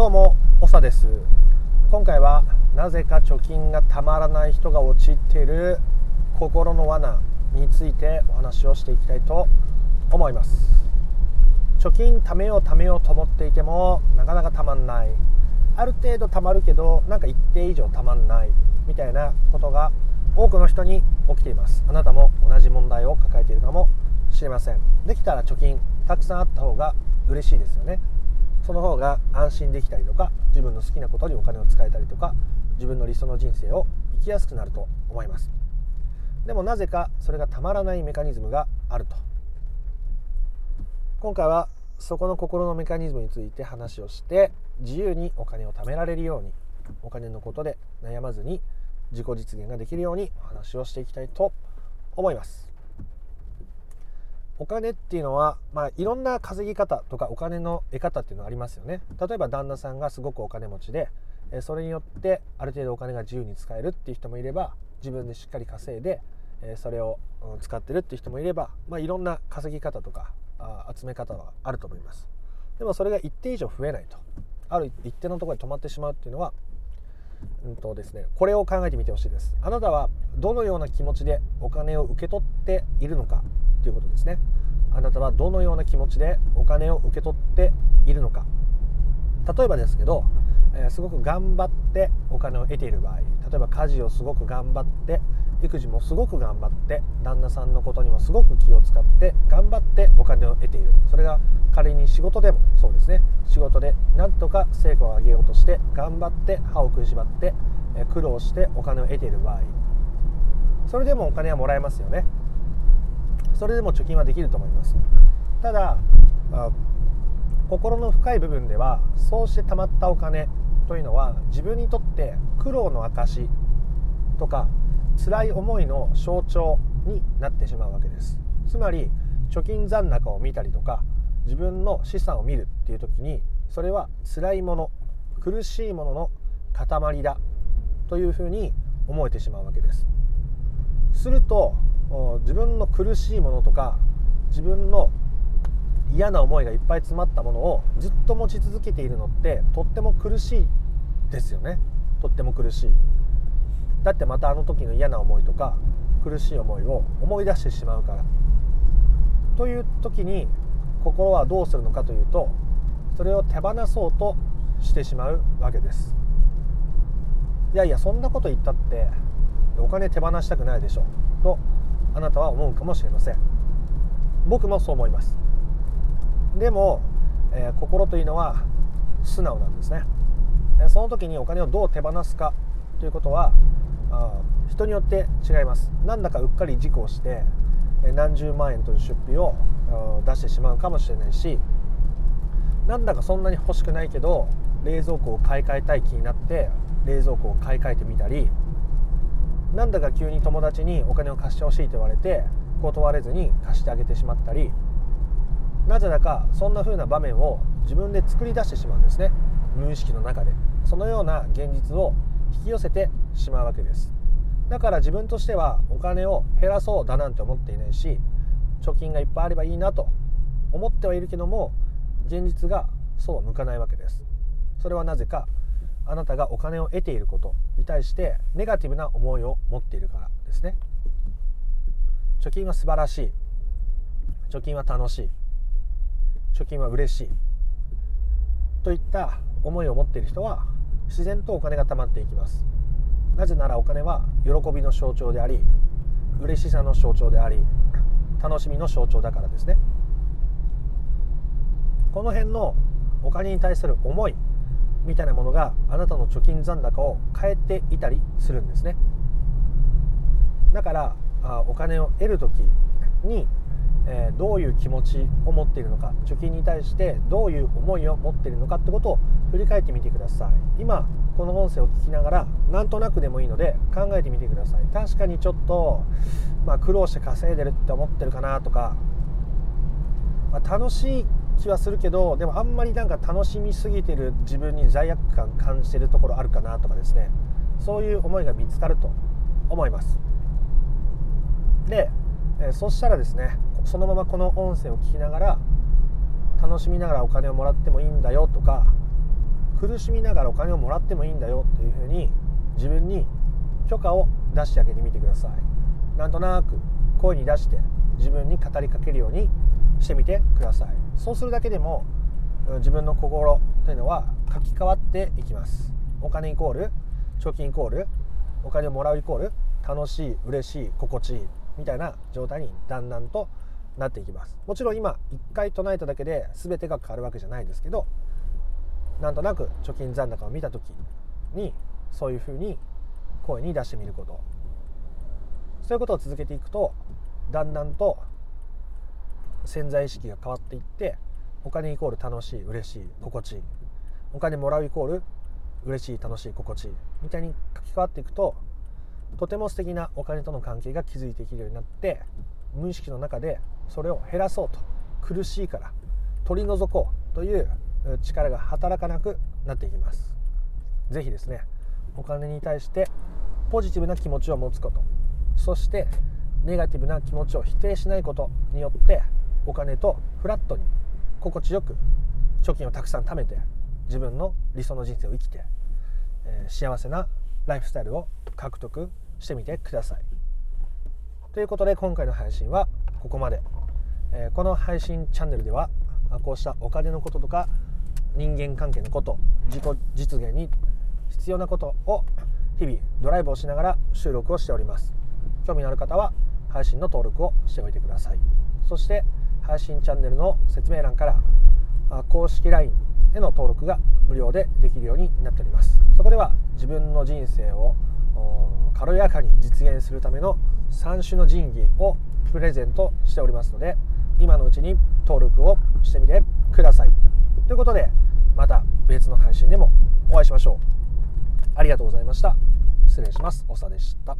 どうも長です。今回はなぜか貯金がたまらない人が陥っている心の罠についてお話をしていきたいと思います。貯金貯めよう貯めようと思っていてもなかなかたまんない。ある程度たまるけどなんか一定以上たまんない。みたいなことが多くの人に起きています。あなたも同じ問題を抱えているかもしれません。できたら貯金たくさんあった方が嬉しいですよね。その方が安心できたりとか自分の好きなことにお金を使えたりとか自分の理想の人生を生きやすくなると思います。でもなぜかそれがたまらないメカニズムがあると。今回はそこの心のメカニズムについて話をして自由にお金を貯められるようにお金のことで悩まずに自己実現ができるようにお話をしていきたいと思います。お金っていうのは、まあ、いろんな稼ぎ方とかお金の得方っていうのがありますよね。例えば旦那さんがすごくお金持ちでそれによってある程度お金が自由に使えるっていう人もいれば自分でしっかり稼いでそれを使ってるっていう人もいれば、まあ、いろんな稼ぎ方とか集め方はあると思います。でもそれが一定以上増えないと。ある一定のところで止まってしまうっていうのはうんとですね、これを考えてみてほしいです。あなたはどのような気持ちでお金を受け取っているのかということですね。あなたはどのような気持ちでお金を受け取っているのか。例えばですけど、えー、すごく頑張ってお金を得ている場合例えば家事をすごく頑張って育児もすごく頑張って旦那さんのことにもすごく気を使って頑張ってお金を得ている。それが仮に仕事でもそうですね。仕事でなんとか成果を上げようとして頑張って歯を食いしばって苦労してお金を得ている場合。それでもお金はもらえますよね。それでも貯金はできると思います。ただ心の深い部分ではそうして貯まったお金というのは自分にとって苦労の証とか辛い思いの象徴になってしまうわけです。つまり貯金残高を見たりとか自分の資産を見るっていう時にそれは辛いもの苦しいものの塊だというふうに思えてしまうわけです。すると自分の苦しいものとか自分の嫌な思いがいっぱい詰まったものをずっと持ち続けているのってとっても苦しいですよね。とっても苦しい。だってまたあの時の嫌な思いとか苦しい思いを思い出してしまうから。という時に心はどうするのかというとそれを手放そうとしてしまうわけです。いやいやそんなこと言ったってお金手放したくないでしょうとあなたは思うかもしれません。僕もそう思います。でも、えー、心というのは素直なんですね。その時にお金をどう手放すかということは人によって違います。なんだかうっかり事故をして何十万円という出費を出してしまうかもしれないしなんだかそんなに欲しくないけど冷蔵庫を買い替えたい気になって冷蔵庫を買い替えてみたりなんだか急に友達にお金を貸してほしいと言われて断れずに貸してあげてしまったりなぜだかそんな風な場面を自分で作り出してしまうんですね。無意識の中で。そのような現実を引き寄せてしまうわけです。だから自分としてはお金を減らそうだなんて思っていないし貯金がいっぱいあればいいなと思ってはいるけども現実がそうは向かないわけです。それはなぜかあなたがお金を得ていることに対してネガティブな思いを持っているからですね。貯金は素晴らしい。貯金は楽しい。貯金は嬉しい。といった思いを持っている人は自然とお金が貯まっていきます。なぜならお金は喜びの象徴であり嬉しさの象徴であり楽しみの象徴だからですね。この辺のお金に対する思いみたいなものがあなたの貯金残高を変えていたりするんですね。だからあお金を得る時に、えー、どういう気持ちを持っているのか貯金に対してどういう思いを持っているのかってことを振り返ってみてください。今この音声を聞きながらなんとなくでもいいので考えてみてください。確かにちょっと、まあ、苦労して稼いでるって思ってるかなとか、まあ、楽しい気はするけどでもあんまりなんか楽しみすぎてる自分に罪悪感感じてるところあるかなとかですね。そういう思いが見つかると思います。で、えそしたらですねそのままこの音声を聞きながら楽しみながらお金をもらってもいいんだよとか苦しみながらお金をもらってもいいんだよっていうふうに自分に許可を出してあげてみてください。なんとなく声に出して自分に語りかけるようにしてみてください。そうするだけでも自分の心というのは書き換わっていきます。お金イコール貯金イコールお金をもらうイコール楽しい嬉しい心地いいみたいな状態にだんだんとなっていきます。もちろん今1回唱えただけで全てが変わるわけじゃないですけどなんとなく貯金残高を見た時にそういうふうに声に出してみること。そういうことを続けていくとだんだんと潜在意識が変わっていってお金イコール楽しい嬉しい心地いい。お金もらうイコール嬉しい楽しい心地いいみたいに書き換わっていくととても素敵なお金との関係が築いていけるようになって無意識の中でそれを減らそうと苦しいから取り除こうという力が働かなくなっていきます是非ですねお金に対してポジティブな気持ちを持つことそしてネガティブな気持ちを否定しないことによってお金とフラットに心地よく貯金をたくさん貯めて自分の理想の人生を生きて、えー、幸せなライフスタイルを獲得してみてください。ということで今回の配信はここまで、えー、この配信チャンネルではこうしたお金のこととか人間関係のこと自己実現に必要なことを日々ドライブをしながら収録をしております。興味のある方は配信の登録をしておいてください。そして配信チャンネルの説明欄から公式 LINE への登録が無料でできるようになっております。そこでは自分の人生を軽やかに実現するための3種の神器をプレゼントしておりますので今のうちに登録をしてみてください。ということでまた別の配信でもお会いしましょう。ありがとうございました。失礼します。おさでした。